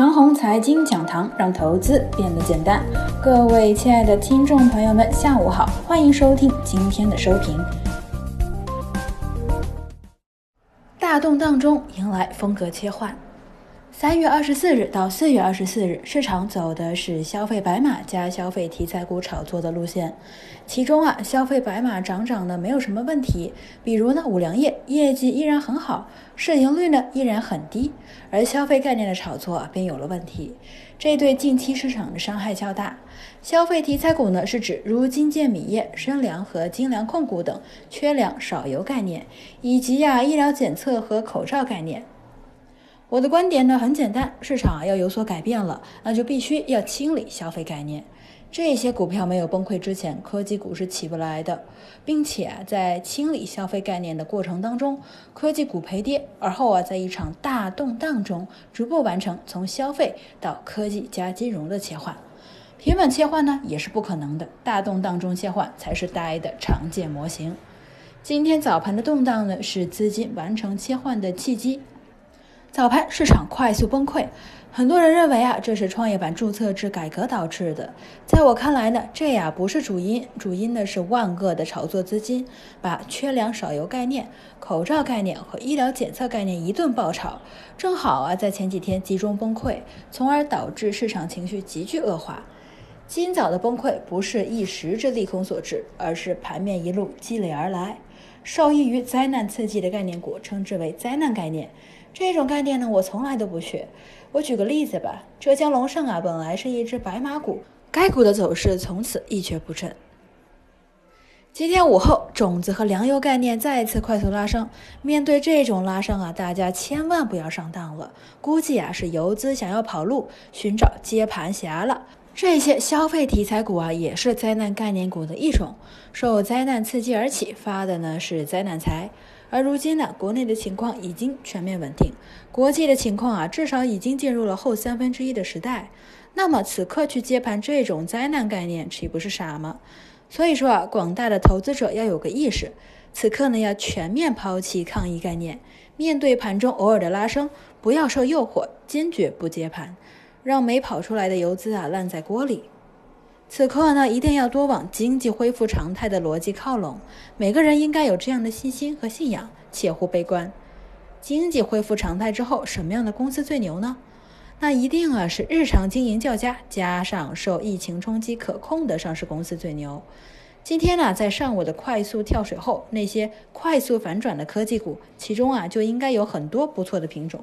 长虹财经讲堂让投资变得简单。各位亲爱的听众朋友们，下午好，欢迎收听今天的收评。大动荡中迎来风格切换。三月二十四日到四月二十四日，市场走的是消费白马加消费题材股炒作的路线。其中啊，消费白马涨涨的没有什么问题，比如呢，五粮液业绩依然很好，市盈率呢依然很低。而消费概念的炒作便有了问题，这对近期市场的伤害较大。消费题材股呢，是指如金健米业、生粮和精粮控股等缺粮少油概念，以及呀医疗检测和口罩概念。我的观点呢很简单，市场要有所改变了，那就必须要清理消费概念。这些股票没有崩溃之前，科技股是起不来的，并且，在清理消费概念的过程当中，科技股赔跌，而后啊，在一场大动荡中逐步完成从消费到科技加金融的切换。平稳切换呢也是不可能的，大动荡中切换才是大 A 的常见模型。今天早盘的动荡呢，是资金完成切换的契机。早盘市场快速崩溃，很多人认为啊，这是创业板注册制改革导致的。在我看来呢，这呀不是主因，主因呢是万恶的炒作资金把缺粮少油概念、口罩概念和医疗检测概念一顿爆炒，正好啊在前几天集中崩溃，从而导致市场情绪急剧恶化。今早的崩溃不是一时之利空所致，而是盘面一路积累而来。受益于灾难刺激的概念股，称之为灾难概念。这种概念呢，我从来都不学。我举个例子吧，浙江龙盛啊，本来是一只白马股，该股的走势从此一蹶不振。今天午后，种子和粮油概念再次快速拉升。面对这种拉升啊，大家千万不要上当了。估计啊，是游资想要跑路，寻找接盘侠了。这些消费题材股啊，也是灾难概念股的一种，受灾难刺激而起发的呢是灾难财。而如今呢，国内的情况已经全面稳定，国际的情况啊，至少已经进入了后三分之一的时代。那么此刻去接盘这种灾难概念，岂不是傻吗？所以说啊，广大的投资者要有个意识，此刻呢要全面抛弃抗疫概念，面对盘中偶尔的拉升，不要受诱惑，坚决不接盘，让没跑出来的游资啊烂在锅里。此刻呢，一定要多往经济恢复常态的逻辑靠拢。每个人应该有这样的信心和信仰，切勿悲观。经济恢复常态之后，什么样的公司最牛呢？那一定啊是日常经营较佳，加上受疫情冲击可控的上市公司最牛。今天呢，在上午的快速跳水后，那些快速反转的科技股，其中啊就应该有很多不错的品种。